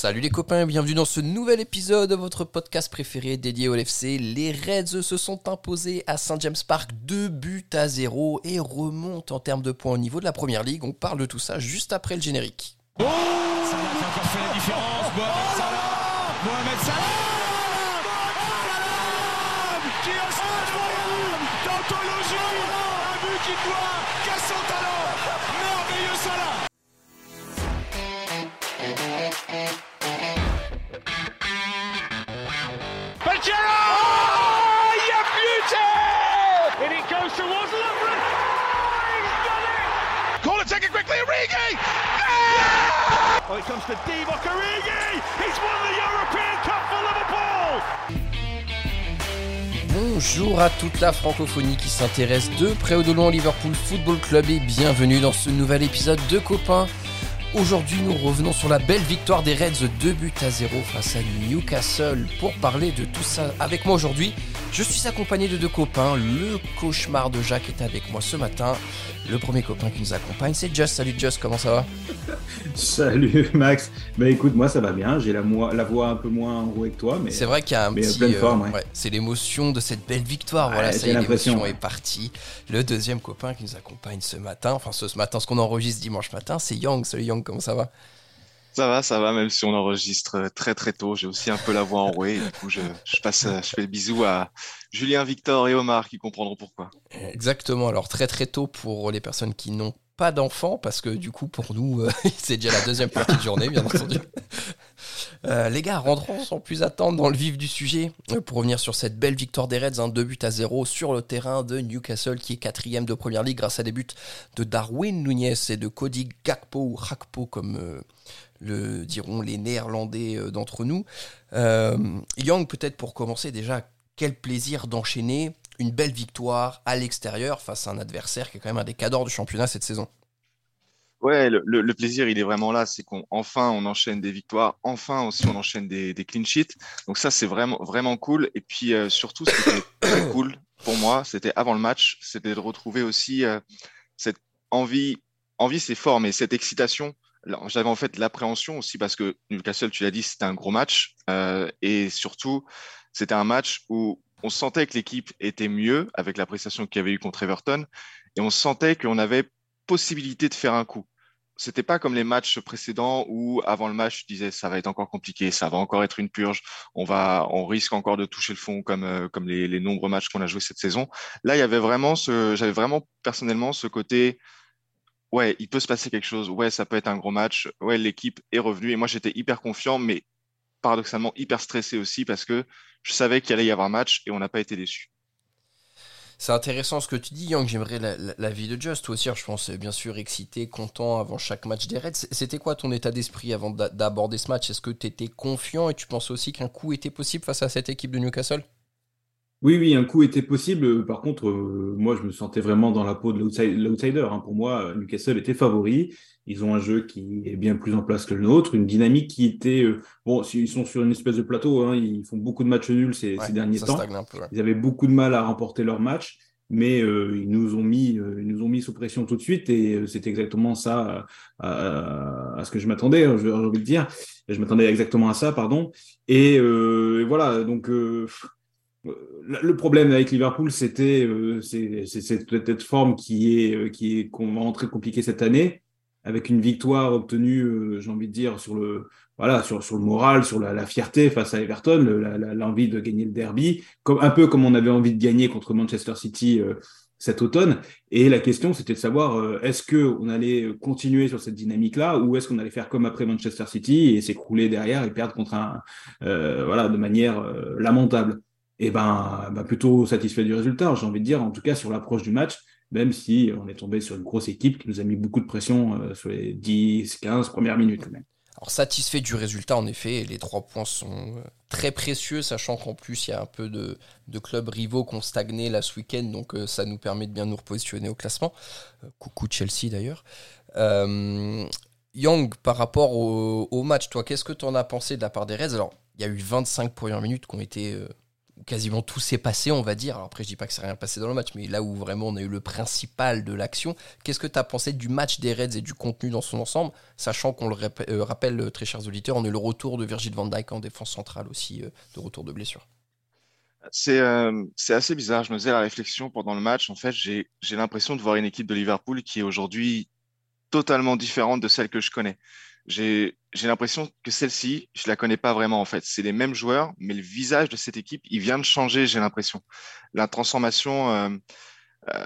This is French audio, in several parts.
Salut les copains, bienvenue dans ce nouvel épisode de votre podcast préféré dédié au LFC. Les Reds se sont imposés à Saint James Park 2 buts à 0 et remontent en termes de points au niveau de la première ligue. On parle de tout ça juste après le générique. Oh. Mohamed Salah Mohamed Salah it, take it quickly, Origi Oh, it comes to Divock Origi He's won the European Cup for Liverpool Bonjour à toute la francophonie qui s'intéresse de près ou de loin au Liverpool Football Club et bienvenue dans ce nouvel épisode de Copains. Aujourd'hui, nous revenons sur la belle victoire des Reds 2 buts à 0 face à Newcastle. Pour parler de tout ça avec moi aujourd'hui, je suis accompagné de deux copains. Le cauchemar de Jacques est avec moi ce matin. Le premier copain qui nous accompagne, c'est Just. Salut Just, comment ça va? Salut Max. Bah écoute, moi ça va bien. J'ai la, voix un peu moins enrouée que toi, mais C'est vrai qu'il y a un euh, petit. forme, ouais. ouais, c'est l'émotion de cette belle victoire. Voilà, ça y est, l'émotion ouais. est partie. Le deuxième copain qui nous accompagne ce matin, enfin ce, ce matin, ce qu'on enregistre dimanche matin, c'est Yang. Salut Yang, comment ça va? Ça va, ça va, même si on enregistre très très tôt. J'ai aussi un peu la voix enrouée. Du coup, je, passe, je fais le bisou à Julien, Victor et Omar qui comprendront pourquoi. Exactement. Alors très très tôt pour les personnes qui n'ont pas d'enfants, parce que du coup pour nous, euh, c'est déjà la deuxième partie de journée, bien entendu. Euh, les gars, rentrons sans plus attendre dans le vif du sujet euh, pour revenir sur cette belle victoire des Reds, un 2 buts à 0 sur le terrain de Newcastle qui est quatrième de première ligue grâce à des buts de Darwin Nunez et de Cody Gakpo ou Rakpo comme euh, le diront les néerlandais euh, d'entre nous. Euh, Young, peut-être pour commencer déjà, quel plaisir d'enchaîner une belle victoire à l'extérieur face à un adversaire qui est quand même un des cadors du championnat cette saison. Ouais, le, plaisir, il est vraiment là. C'est qu'on enfin on enchaîne des victoires, enfin aussi on enchaîne des, des clean sheets. Donc ça, c'est vraiment vraiment cool. Et puis euh, surtout, ce qui était très cool pour moi, c'était avant le match, c'était de retrouver aussi cette envie. Envie, c'est fort, mais cette excitation. J'avais en fait l'appréhension aussi parce que Newcastle, tu l'as dit, c'était un gros match. Euh, et surtout, c'était un match où on sentait que l'équipe était mieux avec la prestation qu'il y avait eu contre Everton. Et on sentait qu'on avait possibilité de faire un coup. C'était pas comme les matchs précédents où avant le match, tu disais ça va être encore compliqué, ça va encore être une purge, on va, on risque encore de toucher le fond comme euh, comme les, les nombreux matchs qu'on a joués cette saison. Là, il y avait vraiment ce, j'avais vraiment personnellement ce côté, ouais, il peut se passer quelque chose, ouais, ça peut être un gros match, ouais, l'équipe est revenue et moi j'étais hyper confiant, mais paradoxalement hyper stressé aussi parce que je savais qu'il allait y avoir match et on n'a pas été déçus. C'est intéressant ce que tu dis, Yang. J'aimerais la, vie de Just. Toi aussi, je pense, bien sûr, excité, content avant chaque match des Reds. C'était quoi ton état d'esprit avant d'a- d'aborder ce match? Est-ce que tu étais confiant et tu pensais aussi qu'un coup était possible face à cette équipe de Newcastle? Oui, oui, un coup était possible. Par contre, euh, moi je me sentais vraiment dans la peau de l'outside- l'outsider. hein. Pour moi, Newcastle était favori. Ils ont un jeu qui est bien plus en place que le nôtre, une dynamique qui était euh, bon. Ils sont sur une espèce de plateau. hein. Ils font beaucoup de matchs nuls ces, Ouais, ces derniers temps. peu. ouais. Ils avaient beaucoup de mal à remporter leur match, mais euh, ils nous ont mis, euh, ils nous ont mis sous pression tout de suite, et euh, c'est exactement ça euh, à, à ce que je m'attendais. hein, J'ai envie de dire, je m'attendais exactement à ça, pardon. Et, euh, et voilà, donc. Euh, le problème avec Liverpool, c'était euh, cette forme qui est euh, qui est qu'on va rentrer compliquée cette année, avec une victoire obtenue, euh, j'ai envie de dire sur le voilà sur le moral, sur la, fierté face à Everton, l'envie de gagner le derby, comme un peu comme on avait envie de gagner contre Manchester City euh, cet automne. Et la question, c'était de savoir euh, est-ce que on allait continuer sur cette dynamique-là, ou est-ce qu'on allait faire comme après Manchester City et s'écrouler derrière et perdre contre un euh, voilà de manière euh, lamentable? Et ben, ben plutôt satisfait du résultat, j'ai envie de dire, en tout cas sur l'approche du match, même si on est tombé sur une grosse équipe qui nous a mis beaucoup de pression euh, sur les 10, 15 premières minutes. Alors, satisfait du résultat, en effet, les trois points sont euh, très précieux, sachant qu'en plus, il y a un peu de, de clubs rivaux qui ont stagné là ce week-end, donc euh, ça nous permet de bien nous repositionner au classement. Euh, coucou Chelsea d'ailleurs. Young, par rapport au, match, toi, qu'est-ce que tu en as pensé de la part des Reds? Alors, il y a eu 25 premières minutes qui ont été quasiment tout s'est passé, on va dire. Après, je dis pas que c'est rien passé dans le match, mais là où vraiment on a eu le principal de l'action. Qu'est-ce que tu as pensé du match des Reds et du contenu dans son ensemble, sachant qu'on le euh, rappelle, euh, très chers auditeurs, on a eu le retour de Virgil van Dijk en défense centrale aussi, euh, de retour de blessure. C'est assez bizarre. Je me faisais la réflexion pendant le match. En fait, j'ai l'impression de voir une équipe de Liverpool qui est aujourd'hui totalement différente de celle que je connais j'ai l'impression que celle-ci, je la connais pas vraiment en fait. C'est les mêmes joueurs, mais le visage de cette équipe, il vient de changer, j'ai l'impression. La transformation, euh, euh,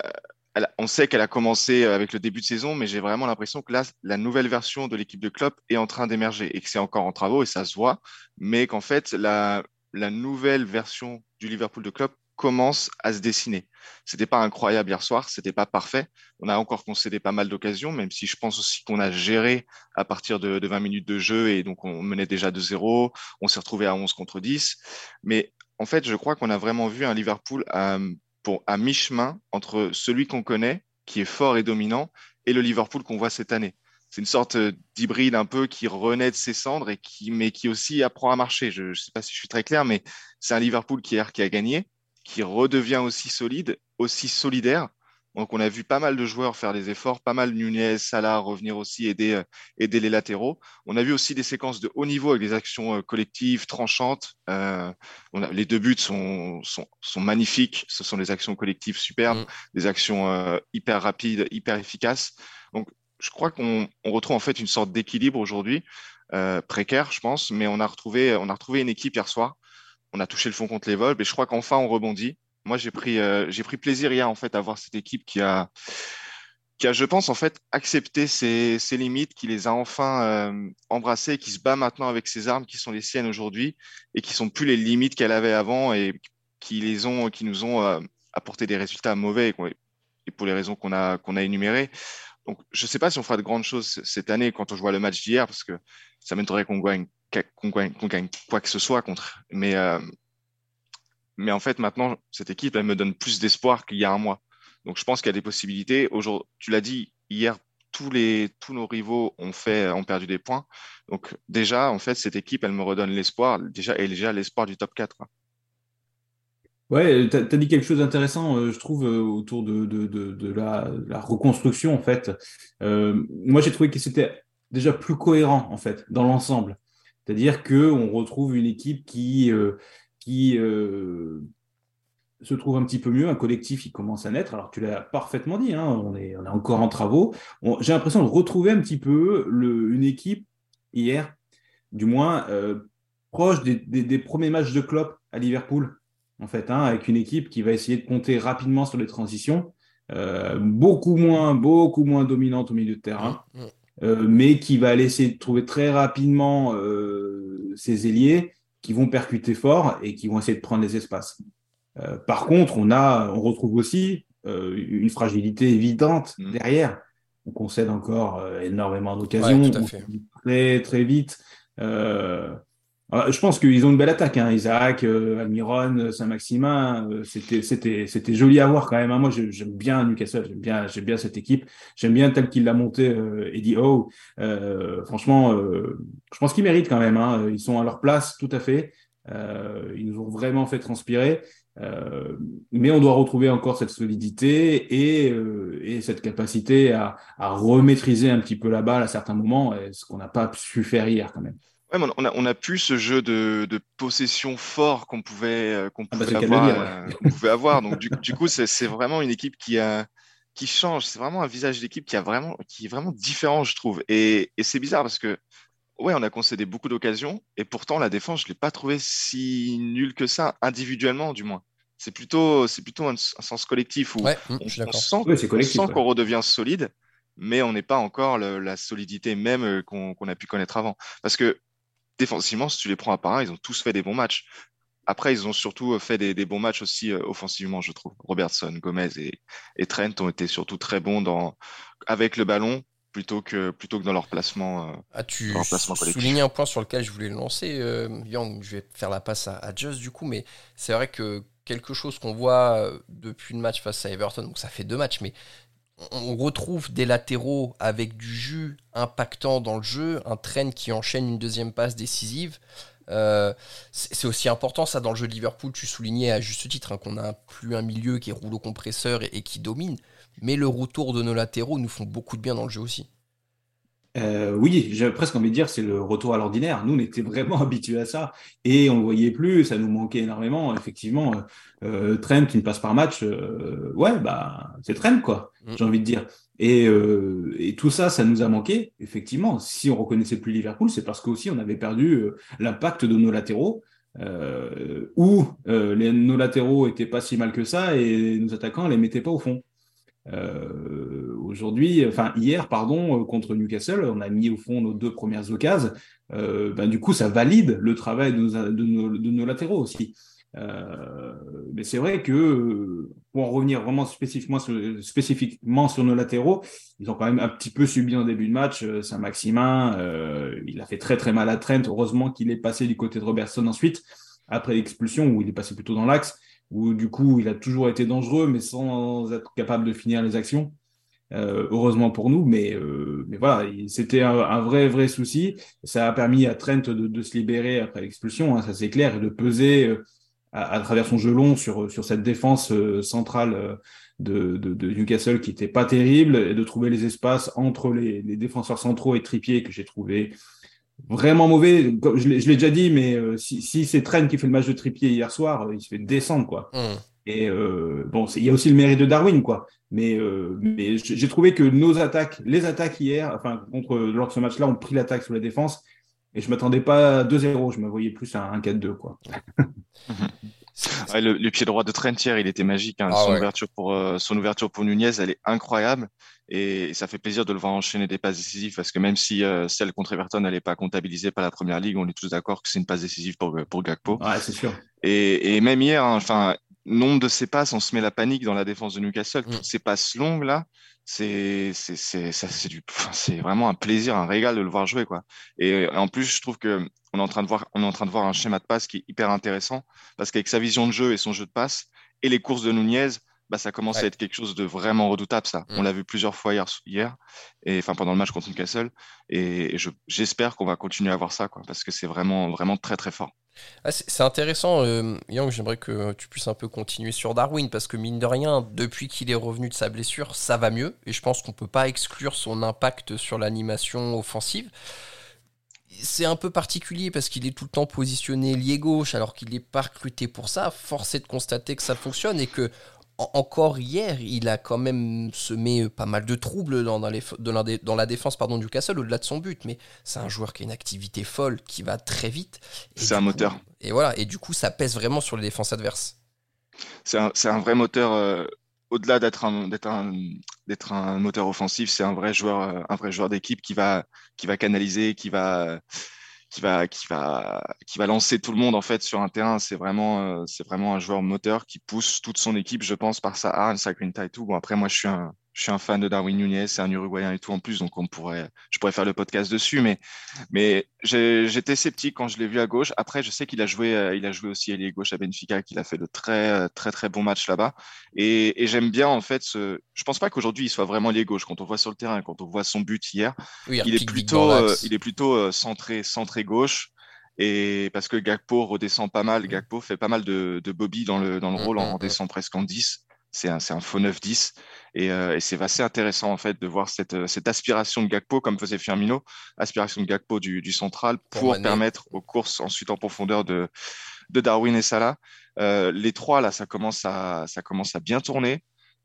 on sait qu'elle a commencé avec le début de saison, mais j'ai vraiment l'impression que là, la nouvelle version de l'équipe de Klopp est en train d'émerger et que c'est encore en travaux et ça se voit, mais qu'en fait, la, la nouvelle version du Liverpool de Klopp commence à se dessiner. C'était pas incroyable hier soir, c'était pas parfait. On a encore concédé pas mal d'occasions, même si je pense aussi qu'on a géré à partir de, 20 minutes de jeu et donc on menait déjà de 0 On s'est retrouvé à 11 contre 10. Mais en fait, je crois qu'on a vraiment vu un Liverpool à, pour, à mi-chemin entre celui qu'on connaît, qui est fort et dominant, et le Liverpool qu'on voit cette année. C'est une sorte d'hybride un peu qui renaît de ses cendres et qui, mais qui aussi apprend à marcher. Je ne sais pas si je suis très clair, mais c'est un Liverpool qui a gagné, qui redevient aussi solide, aussi solidaire. Donc, on a vu pas mal de joueurs faire des efforts, pas mal Nunez, Salah revenir aussi aider, euh, aider les latéraux. On a vu aussi des séquences de haut niveau avec des actions euh, collectives, tranchantes. Euh, on a, les deux buts sont, sont, sont, magnifiques. Ce sont des actions collectives superbes, mm. des actions hyper rapides, hyper efficaces. Donc, je crois qu'on on retrouve en fait une sorte d'équilibre aujourd'hui, précaire, je pense, mais on a retrouvé, on a retrouvé une équipe hier soir on a touché le fond contre les vols, et je crois qu'enfin on rebondit. Moi, j'ai pris, euh, j'ai pris plaisir hier en fait à voir cette équipe qui a, qui a, je pense en fait, accepté ses, limites, qui les a enfin euh, embrassées, qui se bat maintenant avec ses armes qui sont les siennes aujourd'hui et qui sont plus les limites qu'elle avait avant et qui les ont, qui nous ont euh, apporté des résultats mauvais et, pour les raisons qu'on a qu'on a énumérées. Donc, je ne sais pas si on fera de grandes choses cette année quand on joue le match d'hier, parce que ça m'étonnerait qu'on gagne qu'on gagne, quoi que ce soit contre. Mais, euh, mais en fait, maintenant, cette équipe, elle me donne plus d'espoir qu'il y a un mois. Donc, je pense qu'il y a des possibilités. Tu l'as dit, hier, tous, les, tous nos rivaux ont, fait, ont perdu des points. Donc, déjà, en fait, cette équipe, elle me redonne l'espoir, déjà, et déjà l'espoir du top 4. Ouais, tu as, dit quelque chose d'intéressant, euh, je trouve, euh, autour de, de, de, la, la, reconstruction, en fait. moi, j'ai trouvé que c'était déjà plus cohérent, en fait, dans l'ensemble. C'est-à-dire qu'on retrouve une équipe qui, euh, qui euh, se trouve un petit peu mieux, un collectif qui commence à naître. Alors tu l'as parfaitement dit, hein, on, est, on est encore en travaux. J'ai l'impression de retrouver un petit peu une équipe hier, du moins euh, proche des, premiers matchs de Klopp à Liverpool, en fait, hein, avec une équipe qui va essayer de compter rapidement sur les transitions, beaucoup moins, beaucoup moins dominante au milieu de terrain. Euh, mais qui va laisser de trouver très rapidement euh, ses ailiers qui vont percuter fort et qui vont essayer de prendre les espaces. Euh, par contre, on, a, on retrouve aussi une fragilité évidente mmh. derrière. On concède encore énormément d'occasions, très très vite. Je pense qu'ils ont une belle attaque, hein. Isaac, euh, Almiron, Saint-Maximin. Euh, c'était, joli à voir quand même. Hein. Moi, j'aime bien Newcastle, j'aime bien, bien cette équipe. J'aime bien tel qu'il l'a monté, euh, Eddie Howe. franchement, je pense qu'ils méritent quand même. Hein. Ils sont à leur place, tout à fait. ils nous ont vraiment fait transpirer. mais on doit retrouver encore cette solidité et, et cette capacité à, à remaîtriser un petit peu la balle à certains moments, ce qu'on n'a pas su faire hier quand même on, a, on a plus ce jeu de, possession fort qu'on pouvait, euh, qu'on ah bah, pouvait, avoir, euh, pouvait avoir. Donc, du, coup, c'est vraiment une équipe qui, a, qui change. C'est vraiment un visage d'équipe qui, a vraiment, qui est vraiment différent, je trouve. Et, c'est bizarre parce que, ouais, on a concédé beaucoup d'occasions et pourtant, la défense, je ne l'ai pas trouvé si nulle que ça, individuellement, du moins. C'est plutôt, c'est plutôt un, sens collectif où on, sent, qu'on redevient solide, mais on n'est pas encore la solidité même euh, qu'on a pu connaître avant. Parce que défensivement, si tu les prends à part ils ont tous fait des bons matchs. Après, ils ont surtout fait des, bons matchs aussi euh, offensivement, je trouve. Robertson, Gomez et, Trent ont été surtout très bons dans, avec le ballon plutôt que, plutôt que dans leur placement. Euh, ah, tu soulignes un point sur lequel je voulais le lancer, euh, Je vais faire la passe à, à Just du coup, mais c'est vrai que quelque chose qu'on voit euh, depuis le match face à Everton, donc ça fait deux matchs, mais on retrouve des latéraux avec du jus impactant dans le jeu, un train qui enchaîne une deuxième passe décisive. Euh, c'est aussi important ça dans le jeu de Liverpool. Tu soulignais à juste titre hein, qu'on a plus un milieu qui roule au compresseur et, qui domine, mais le retour de nos latéraux nous font beaucoup de bien dans le jeu aussi. Euh, oui, j'ai presque envie de dire c'est le retour à l'ordinaire. Nous, on était vraiment habitués à ça et on le voyait plus, ça nous manquait énormément. Effectivement, euh, Trent qui ne passe par match, euh, ouais, bah c'est Trent quoi. Mm. J'ai envie de dire. Et, euh, et, tout ça, ça nous a manqué. Effectivement, si on reconnaissait plus Liverpool, c'est parce qu'aussi on avait perdu euh, l'impact de nos latéraux. Euh, où les, nos latéraux étaient pas si mal que ça et nos attaquants les mettaient pas au fond. Euh, aujourd'hui, enfin hier, pardon, euh, contre Newcastle, on a mis au fond nos deux premières occasions. Euh, ben, du coup, ça valide le travail de nos, latéraux aussi. Euh, mais c'est vrai que pour en revenir vraiment spécifiquement sur, nos latéraux, ils ont quand même un petit peu subi en début de match. Saint-Maximin, il a fait très très mal à Trent. Heureusement qu'il est passé du côté de Robertson ensuite, après l'expulsion où il est passé plutôt dans l'axe où du coup il a toujours été dangereux, mais sans être capable de finir les actions. Euh, heureusement pour nous, mais, euh, voilà, c'était un, vrai, vrai souci. Ça a permis à Trent de, se libérer après l'expulsion, hein, ça c'est clair, et de peser euh, à, travers son jeu long sur, sur cette défense centrale de, Newcastle qui était pas terrible, et de trouver les espaces entre les, défenseurs centraux et Trippier que j'ai trouvé vraiment mauvais. Je l'ai déjà dit, mais si, c'est Trent qui fait le match de Trippier hier soir, il se fait descendre, quoi. Mm. Et euh, bon, il y a aussi le mérite de Darwin, quoi. Mais, euh, mais j'ai trouvé que nos attaques, les attaques hier, enfin contre lors de ce match-là, ont pris l'attaque sur la défense. Et je m'attendais pas à 2-0, je me voyais plus à un 4-2, quoi. le, pied droit de Trent hier, il était magique. Hein. Ah son, ouverture pour, son ouverture pour Nunez, elle est incroyable. Et ça fait plaisir de le voir enchaîner des passes décisives parce que même si euh, celle contre Everton n'est pas comptabilisée par la première ligue, on est tous d'accord que c'est une passe décisive pour, pour Gakpo. Ouais, c'est sûr. Et, et, même hier, hein, enfin, nombre de ces passes, on se met la panique dans la défense de Newcastle. Mm. Toutes ces passes longues là, c'est c'est c'est c'est du c'est vraiment un plaisir, un régal de le voir jouer quoi. Et en plus, je trouve que on est en train de voir on est en train de voir un schéma de passe qui est hyper intéressant parce qu'avec sa vision de jeu et son jeu de passe et les courses de Nunez, bah, ça commence à être quelque chose de vraiment redoutable, ça. On mm. l'a vu plusieurs fois hier, hier et enfin pendant le match contre Newcastle, et, j'espère qu'on va continuer à voir ça, quoi, parce que c'est vraiment, vraiment très, très fort. Ah, c'est intéressant, euh, Yang. J'aimerais que tu puisses un peu continuer sur Darwin parce que mine de rien, depuis qu'il est revenu de sa blessure, ça va mieux et je pense qu'on peut pas exclure son impact sur l'animation offensive. C'est un peu particulier parce qu'il est tout le temps positionné lié gauche alors qu'il n'est pas recruté pour ça. Force est de constater que ça fonctionne et que encore hier, il a quand même semé pas mal de troubles dans, la défense pardon, du Castle au-delà de son but. Mais c'est un joueur qui a une activité folle, qui va très vite. C'est un moteur. Et voilà, et du coup, ça pèse vraiment sur les défenses adverses. C'est un, vrai moteur. Euh, au-delà d'être un, un, moteur offensif, c'est un vrai joueur, euh, un vrai joueur d'équipe qui va, qui va canaliser, qui va qui va, qui va, qui va lancer tout le monde en fait sur un terrain. C'est vraiment, euh, c'est vraiment un joueur moteur qui pousse toute son équipe, je pense, par sa harne, sa grinta et tout. Bon, après, moi, je suis un, je suis un fan de Darwin Nunez, c'est un Uruguayen et tout en plus, donc on pourrait, je pourrais faire le podcast dessus, mais, mais j'étais sceptique quand je l'ai vu à gauche. Après, je sais qu'il a joué, euh, il a joué aussi à gauche à Benfica, qu'il a fait de très, très, très bons matchs là-bas. Et, et j'aime bien, en fait, ce, je pense pas qu'aujourd'hui il soit vraiment ailier gauche. Quand on voit sur le terrain, quand on voit son but hier, il, est plutôt, euh, il est plutôt euh, centré, centré gauche. Et parce que Gakpo redescend pas mal, mm. Gakpo fait pas mal de, de Bobby dans le, dans le mm, rôle, en mm, descend presque en 10 c'est un, un, faux 9-10. Et, euh, et c'est assez intéressant en fait de voir cette, euh, cette aspiration de Gakpo, comme faisait Firmino, aspiration de Gakpo du, du central pour, permettre aux courses ensuite en profondeur de, de Darwin et Salah. Euh, les trois là, ça commence à, ça commence à bien tourner.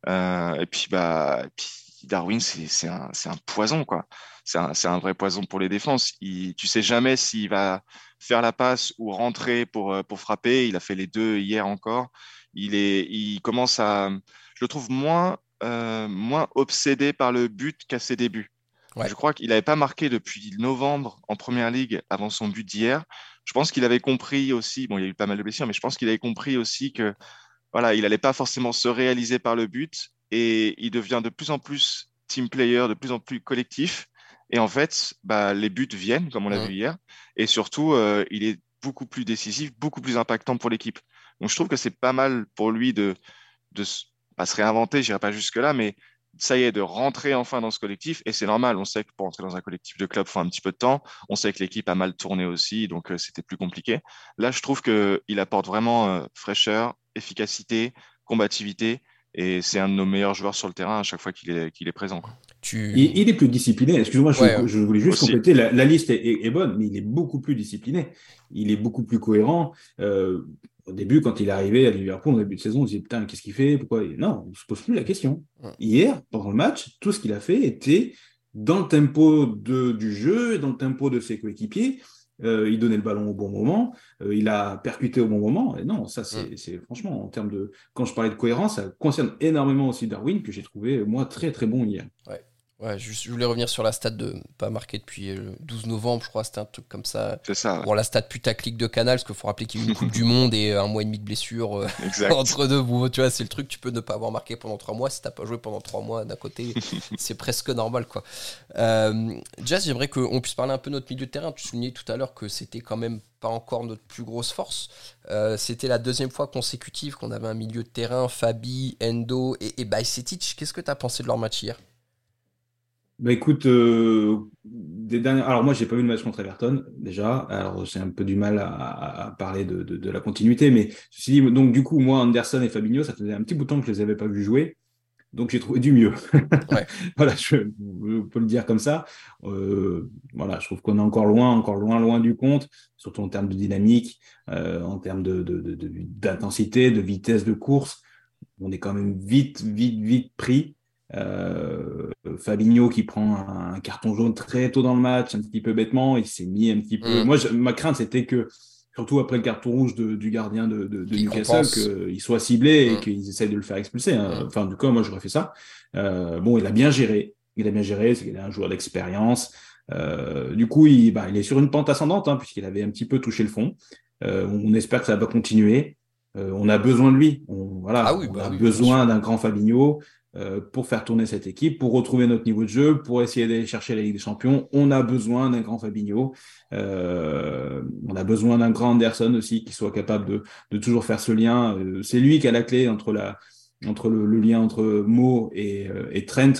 Euh, et puis bah, puis Darwin, c'est un, un poison quoi. C'est un, un, vrai poison pour les défenses. Il, tu sais jamais s'il va faire la passe ou rentrer pour, pour frapper. Il a fait les deux hier encore il, est, il commence à, je le trouve moins, euh, moins obsédé par le but qu'à ses débuts. Je crois qu'il n'avait pas marqué depuis novembre en première ligue avant son but d'hier. Je pense qu'il avait compris aussi, bon, il y a eu pas mal de blessures, mais je pense qu'il avait compris aussi que voilà, il n'allait pas forcément se réaliser par le but et il devient de plus en plus team player, de plus en plus collectif. Et en fait, bah, les buts viennent, comme on l'a vu hier. Et surtout, euh, il est beaucoup plus décisif, beaucoup plus impactant pour l'équipe. Donc je trouve que c'est pas mal pour lui de, de pas se réinventer, j'irai pas jusque-là, mais ça y est, de rentrer enfin dans ce collectif. Et c'est normal, on sait que pour entrer dans un collectif de club, il faut un petit peu de temps. On sait que l'équipe a mal tourné aussi, donc euh, c'était plus compliqué. Là, je trouve qu'il apporte vraiment euh, fraîcheur, efficacité, combativité. Et c'est un de nos meilleurs joueurs sur le terrain à chaque fois qu'il est, qu'il est présent. Tu... Il, est plus discipliné. Excuse-moi, je, voulais juste compléter. La, liste est, bonne, mais il est beaucoup plus discipliné. Il est beaucoup plus cohérent. Euh, au début, quand il est arrivé à Liverpool en début de saison, on se dit putain, qu'est-ce qu'il fait? Pourquoi Non, on ne se pose plus la question. Hier, pendant le match, tout ce qu'il a fait était dans le tempo de, du jeu et dans le tempo de ses coéquipiers. Euh, il donnait le ballon au bon moment, euh, il a percuté au bon moment. Et non, ça, c'est franchement, en termes de. Quand je parlais de cohérence, ça concerne énormément aussi Darwin, que j'ai trouvé, moi, très, très bon hier. Ouais. Ouais, je, voulais revenir sur la stat de pas marqué depuis le 12 novembre, je crois, c'était un truc comme ça. C'est ça. Bon, la stat putaclic de Canal, parce qu'il faut rappeler qu'il y a eu une Coupe du Monde et un mois et demi de blessure euh, entre deux. tu vois, c'est le truc, tu peux ne pas avoir marqué pendant trois mois. Si t'as pas joué pendant trois mois d'un côté, c'est presque normal, quoi. Euh, Jazz, j'aimerais qu'on puisse parler un peu de notre milieu de terrain. Tu soulignais tout à l'heure que c'était quand même pas encore notre plus grosse force. Euh, c'était la deuxième fois consécutive qu'on avait un milieu de terrain, Fabi, Endo et, et Bajcetic. Qu'est-ce que tu as pensé de leur match hier? Bah écoute, euh, des alors moi j'ai pas vu le match contre Everton déjà, alors j'ai un peu du mal à, parler de, de, la continuité, mais ceci dit, donc du coup moi Anderson et Fabinho, ça faisait un petit bout de temps que je les avais pas vus jouer, donc j'ai trouvé du mieux. voilà, je, peux le dire comme ça. Euh, voilà, je trouve qu'on est encore loin, encore loin, loin du compte, surtout en termes de dynamique, euh, en termes de, d'intensité, de, de vitesse de course. On est quand même vite, vite, vite pris. Euh, Fabinho qui prend un, carton jaune très tôt dans le match, un petit peu bêtement, il s'est mis un petit peu. Mm. Moi, ma crainte c'était que, surtout après le carton rouge du gardien de, de, Newcastle, qu'il soit ciblé et mm. qu'ils essayent de le faire expulser. Hein. Mm. Enfin, du coup, moi j'aurais fait ça. Euh, bon, il a bien géré. Il a bien géré, c'est qu'il est un joueur d'expérience. Euh, du coup, il, bah, il est sur une pente ascendante, hein, puisqu'il avait un petit peu touché le fond. on espère que ça va continuer. on a besoin de lui. On, voilà, ah oui, on bah a besoin d'un grand Fabinho. Euh, pour faire tourner cette équipe, pour retrouver notre niveau de jeu, pour essayer d'aller chercher la Ligue des Champions. On a besoin d'un grand Fabinho. Euh, on a besoin d'un grand Anderson aussi qui soit capable de, toujours faire ce lien. Euh, c'est lui qui a la clé entre, la, entre le, lien entre Mo et, Trent.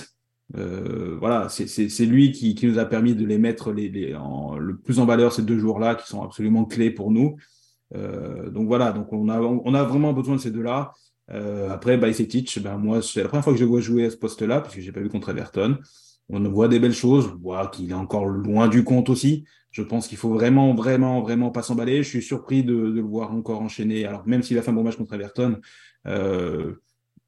voilà, c'est lui qui, nous a permis de les mettre le plus en valeur ces deux jours-là, qui sont absolument clés pour nous. donc voilà, donc on a vraiment besoin de ces deux-là. Euh, après, Bajcetic, ben moi, c'est la première fois que je le vois jouer à ce poste-là, puisque j'ai pas vu contre Everton. On voit des belles choses, on voit qu'il est encore loin du compte aussi. Je pense qu'il faut vraiment, vraiment, vraiment pas s'emballer. Je suis surpris de, le voir encore enchaîner. Alors, même s'il a fait un bon match contre Everton, euh,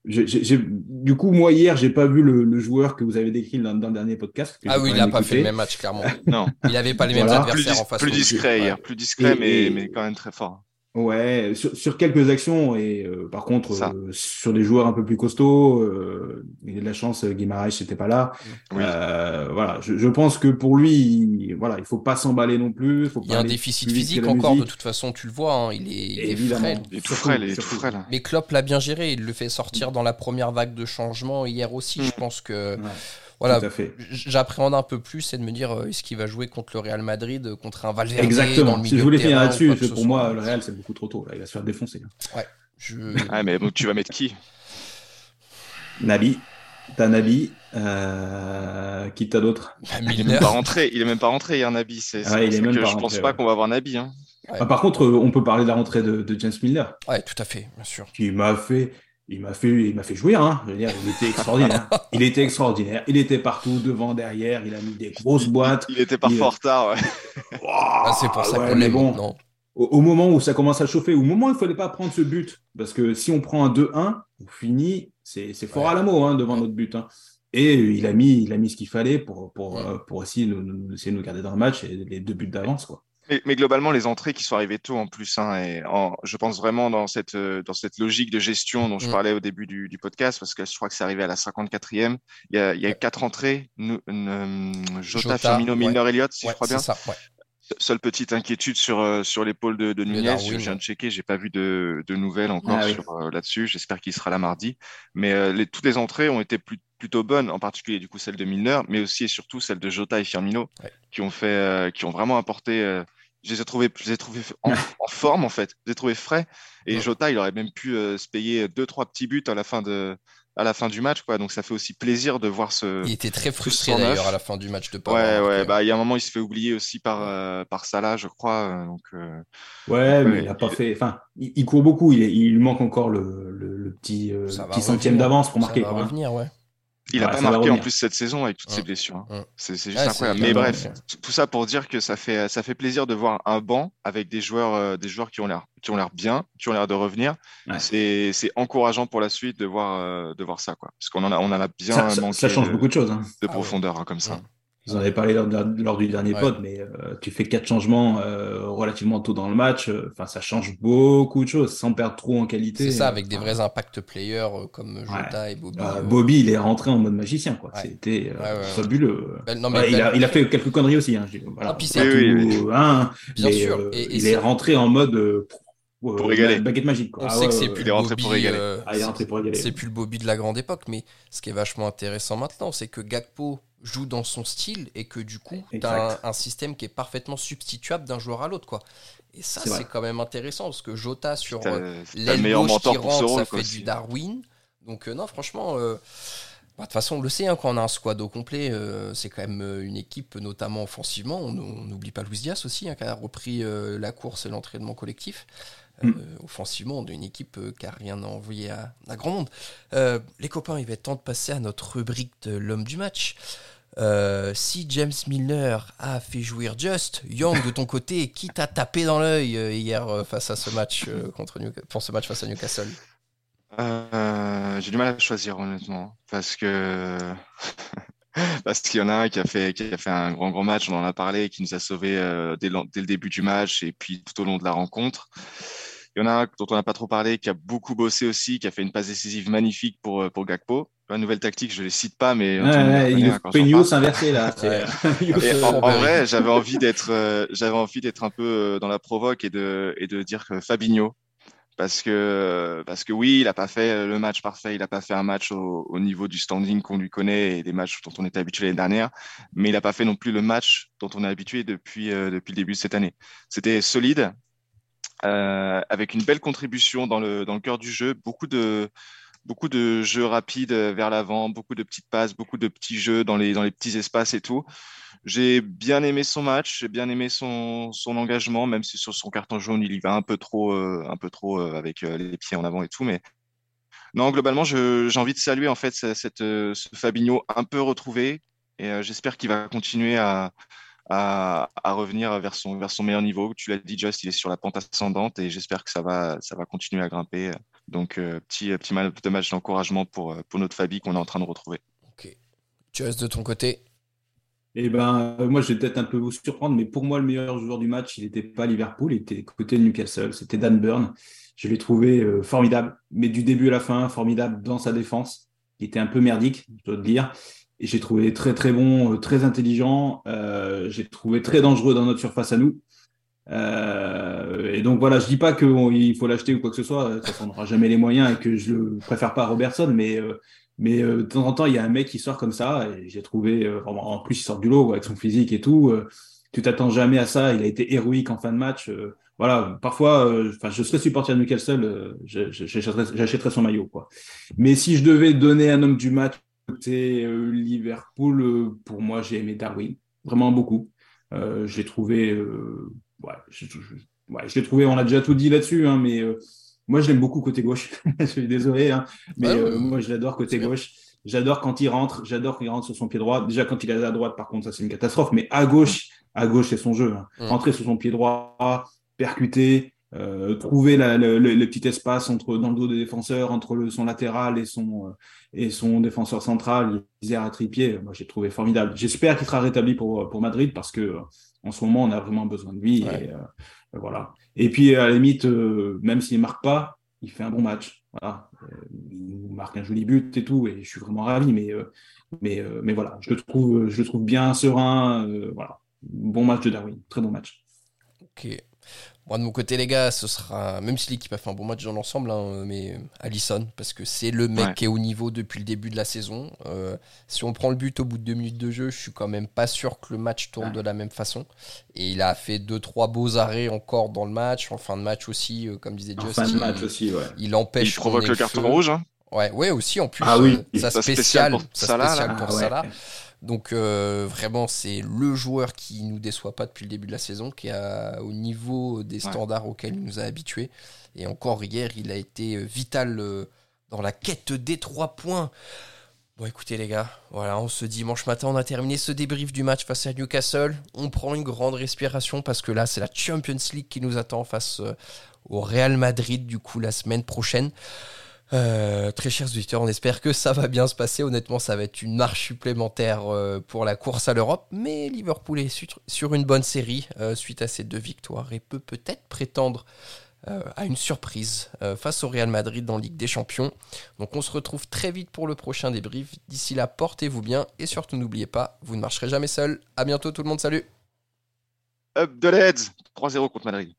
du coup, moi, hier, j'ai pas vu le, joueur que vous avez décrit dans, le dernier podcast. Ah oui, il n'a pas fait le même match, clairement. non. Il n'avait pas les mêmes adversaires en face. Plus discret hier, plus discret, mais, mais quand même très fort. Ouais, sur, quelques actions et euh, par contre euh, sur des joueurs un peu plus costauds, euh, il a de la chance, Guimaraes n'était pas là. voilà, je, pense que pour lui, il, voilà, il faut pas s'emballer non plus. Faut il y a un déficit physique encore, de toute façon, tu le vois, hein, il est, il frêle. Il est tout frêle, il est tout frêle. Mais Klopp l'a bien géré, il le fait sortir dans la première vague de changement hier aussi. Je mm. pense que voilà, j'appréhende un peu plus, c'est de me dire euh, est-ce qu'il va jouer contre le Real Madrid, euh, contre un Valverde Exactement. Dans le si je voulais finir là-dessus, pour moi, le Real, c'est beaucoup trop tôt. Là. Il va se faire défoncer. Ouais. Je... ah, mais tu vas mettre qui? Nabi. T'as Nabi. Euh... Qui t'as d'autre? Il est même pas rentré. Il est même pas rentré hier, Nabi. C'est, ah, il est même pas je pense pas qu'on va avoir Nabi. Hein. Ah, par contre, on peut parler de la rentrée de, de James Milner. Ouais, tout à fait, bien sûr. Qui m'a fait il m'a fait, il m'a fait jouer, hein. Je veux dire, il était extraordinaire. il était extraordinaire. Il était partout, devant, derrière. Il a mis des grosses boîtes. Il était parfois en retard, ouais. Ah, c'est pour ça qu'on l'aime. Bon, au, moment où ça commence à chauffer, au moment où il ne fallait pas prendre ce but, parce que si on prend un 2-1, on finit, c'est, fort à la mot hein, devant notre but. Hein. Et il a mis, il a mis ce qu'il fallait pour, pour, euh, pour essayer, de, essayer de nous garder dans le match et les deux buts d'avance, quoi. Mais, globalement, les entrées qui sont arrivées tôt en plus, hein, et je pense vraiment dans cette, euh, dans cette logique de gestion dont je mm. parlais au début du, du, podcast, parce que je crois que c'est arrivé à la 54e. Il y a, il y a eu quatre entrées. Euh, Jota, Firmino, Milner, Elliott, si je crois bien. Ça, Seule petite inquiétude sur, euh, sur l'épaule de, de Nunez. Je viens de checker, j'ai pas vu de, de nouvelles encore ah sur, là-dessus. J'espère qu'il sera là mardi. Mais les, toutes les entrées ont été plus, plutôt bonnes, en particulier du coup celle de Milner, mais aussi et surtout celle de Jota et Firmino, qui ont fait, qui ont vraiment apporté je les ai trouvés, je les ai trouvés en, forme en fait. Je les ai trouvés frais. Et Jota, il aurait même pu euh, se payer deux trois petits buts à la fin de à la fin du match, quoi. Donc ça fait aussi plaisir de voir ce. Il était très frustré 109. d'ailleurs à la fin du match de pas Ouais, ouais. marqué. Bah, il y a un moment, il se fait oublier aussi par par, par Salah, je crois. euh, Donc, euh, Ouais, mais il a pas fait. Enfin, il, il court beaucoup. Il, il lui manque encore le, le, le petit, euh, Ça va petit centième d'avance pour Ça marquer. va quoi, hein. revenir, ouais. Il a Ouais, pas marqué en plus cette saison avec toutes ses blessures. hein. C'est juste incroyable. Mais bref, tout ça pour dire que ça fait ça fait plaisir de voir un banc avec des joueurs euh, des joueurs qui ont l'air qui ont l'air bien, qui ont l'air de revenir. Ouais. C'est c'est encourageant pour la suite de voir euh, de voir ça quoi. Parce qu'on en a on en a bien Ça, manqué ça change de, beaucoup de choses. hein. Ah de ouais. profondeur hein, comme ça. Vous en avez parlé lors, du dernier Ouais. pod, mais euh, tu fais quatre changements euh, relativement tôt dans le match. euh, Enfin, ça change beaucoup de choses sans perdre trop en qualité. C'est ça, avec des vrais impacts players euh, comme Jota et Bobby. euh, euh, Bobby, il est rentré en mode magicien, quoi. Ouais. C'était euh, Ouais, ouais, ouais. fabuleux. belle- non, mais Ouais, il, a, belle- il a fait quelques conneries aussi. Hein, voilà, Ah, puis pas c'est- Oui, oui, tout, hein, Bien mais, sûr. euh, Et- et il est rentré en mode euh, Pour régaler. baguette magique. Quoi. On Ah sait ouais, que c'est ouais, plus il le est rentré Bobby, pour régaler. euh, Ah, il est rentré pour régaler. c'est plus le Bobby de la grande époque, mais ce qui est vachement intéressant maintenant, c'est que Gakpo joue dans son style et que du coup, tu as un, un système qui est parfaitement substituable d'un joueur à l'autre. quoi. Et ça, C'est quand même intéressant parce que Jota sur euh, l'aile gauche qui rentre, rôle ça quoi, fait aussi. du Darwin. Donc euh, non, franchement, euh, bah, de toute façon, on le sait, hein, quand on a un squad au complet, euh, c'est quand même une équipe, notamment offensivement. On on n'oublie pas Luis Diaz aussi, hein, qui a repris euh, la course et l'entraînement collectif. Euh, Mm. Offensivement, on a une équipe euh, qui a rien à envoyer à, à grand monde. Euh, les copains, il va être temps de passer à notre rubrique de l'homme du match. Euh, si James Milner a fait jouir Just, Young de ton côté, qui t'a tapé dans l'œil euh, hier euh, face à ce match euh, contre New- pour ce match face à Newcastle Euh, j'ai du mal à choisir honnêtement parce que parce qu'il y en a un qui a fait qui a fait un grand grand match, on en a parlé, qui nous a euh, dès, le- dès le début du match et puis tout au long de la rencontre. Il y en a un dont on n'a pas trop parlé, qui a beaucoup bossé aussi, qui a fait une passe décisive magnifique pour euh, pour Gakpo. La nouvelle tactique, je les cite pas, mais Ouais, il fait une inversée là. en, vrai, j'avais envie d'être, euh, j'avais envie d'être un peu euh, dans la provoque et de et de dire que Fabinho, parce que parce que oui, il a pas fait le match parfait, il a pas fait un match au, au niveau du standing qu'on lui connaît et des matchs dont on était habitué l'année dernière, mais il a pas fait non plus le match dont on est habitué depuis euh, depuis le début de cette année. C'était solide, euh, avec une belle contribution dans le dans le cœur du jeu, beaucoup de beaucoup de jeux rapides euh, vers l'avant, beaucoup de petites passes, beaucoup de petits jeux dans les dans les petits espaces et tout. J'ai bien aimé son match, j'ai bien aimé son, son engagement, même si sur son carton jaune, il y va un peu trop, euh, un peu trop euh, avec les pieds en avant et tout. Mais non, globalement, j'ai envie de saluer en fait ce- cette, ce Fabinho un peu retrouvé et j'espère qu'il va continuer à, à, à revenir vers son, vers son meilleur niveau. Tu l'as dit, Just, il est sur la pente ascendante et j'espère que ça va, ça va continuer à grimper. Donc, euh, petit, petit mal de match d'encouragement pour, euh, pour notre Fabi qu'on est en train de retrouver. Ok. Just de ton côté? Eh ben, euh, moi, je vais peut-être un peu vous surprendre, mais pour moi, le meilleur joueur du match, il n'était pas Liverpool, il était côté de Newcastle. C'était Dan Burn. Je l'ai trouvé euh, formidable, mais du début à la fin, formidable dans sa défense. Il était un peu merdique, je dois te dire. Et j'ai trouvé très, très bon, euh, très intelligent. Euh, j'ai trouvé très dangereux dans notre surface à nous. Euh, et donc voilà, je dis pas qu'il faut l'acheter ou quoi que ce soit. De toute n'aura jamais les moyens et que je le préfère pas à Robertson, mais euh, mais euh, de temps en temps, il y a un mec qui sort comme ça, et j'ai trouvé, euh, en plus, il sort du lot avec son physique et tout. tu t'attends jamais à ça. Il a été héroïque en fin de match. voilà, parfois, enfin, je serais supporter de Newcastle, j'achèterais son maillot, quoi. Mais si je devais donner un homme du match côté euh, Liverpool, euh, pour moi, j'ai aimé Darwin, vraiment beaucoup. Euh, je l'ai trouvé, euh, ouais, je, je- ouais, je l'ai trouvé. On a déjà tout dit là-dessus, hein, mais euh, moi, je l'aime beaucoup côté gauche. je suis désolé, hein, mais Ouais, moi, je l'adore côté gauche. J'adore quand il rentre, j'adore quand il rentre sur son pied droit. Déjà, quand il est à droite, par contre, ça c'est une catastrophe. Mais à gauche, à gauche, c'est son jeu. hein. Mm. Rentrer sur son pied droit, percuter, euh, trouver la- le, le- le petit espace entre dans le dos des défenseurs, entre le, son latéral et son euh, et son défenseur central, Isère à tripied. Moi, j'ai trouvé formidable. J'espère qu'il sera rétabli pour pour Madrid parce que euh, en ce moment, on a vraiment besoin de lui. Ouais. Et, voilà. Et puis à la limite, même s'il marque pas, il fait un bon match. Voilà. Il marque un joli but et tout, et je suis vraiment ravi. Mais, mais, mais voilà, je le trouve, je le trouve bien serein. voilà. Bon match de Darwin, très bon match. Ok. Moi, de mon côté, les gars, ce sera. Même si l'équipe a fait un bon match dans l'ensemble, hein, mais Allison, parce que c'est le mec Ouais. qui est au niveau depuis le début de la saison. Euh, si on prend le but au bout de deux minutes de jeu, je suis quand même pas sûr que le match tourne Ouais. de la même façon. Et il a fait deux, trois beaux arrêts encore dans le match, en fin de match aussi, euh, comme disait En Just. fin de il- match aussi, ouais. Il Il empêche. qu'on provoque le carton feu. rouge. Hein. Ouais, ouais, aussi en plus. Ah oui. euh, spéciale, spéciale pour Salah, spéciale là. pour Ah ouais. Donc euh, vraiment, c'est le joueur qui nous déçoit pas depuis le début de la saison, qui est au niveau des Ouais. standards auxquels il nous a habitués. Et encore hier, il a été euh, vital euh, dans la quête des trois points. Bon, écoutez les gars, voilà, on ce dimanche matin, on a terminé ce débrief du match face à Newcastle. On prend une grande respiration parce que là, c'est la Champions League qui nous attend face au Real Madrid, du coup, la semaine prochaine. Euh, très chers auditeurs, on espère que ça va bien se passer. Honnêtement, ça va être une marche supplémentaire euh, pour la course à l'Europe. Mais Liverpool est sur, une bonne série euh, suite à ces deux victoires et peut peut-être prétendre à une surprise face au Real Madrid dans Ligue des Champions. Donc on se retrouve très vite pour le prochain débrief. D'ici là, portez-vous bien et surtout n'oubliez pas, vous ne marcherez jamais seul. À bientôt tout le monde, salut Up Reds 3-0 contre Madrid.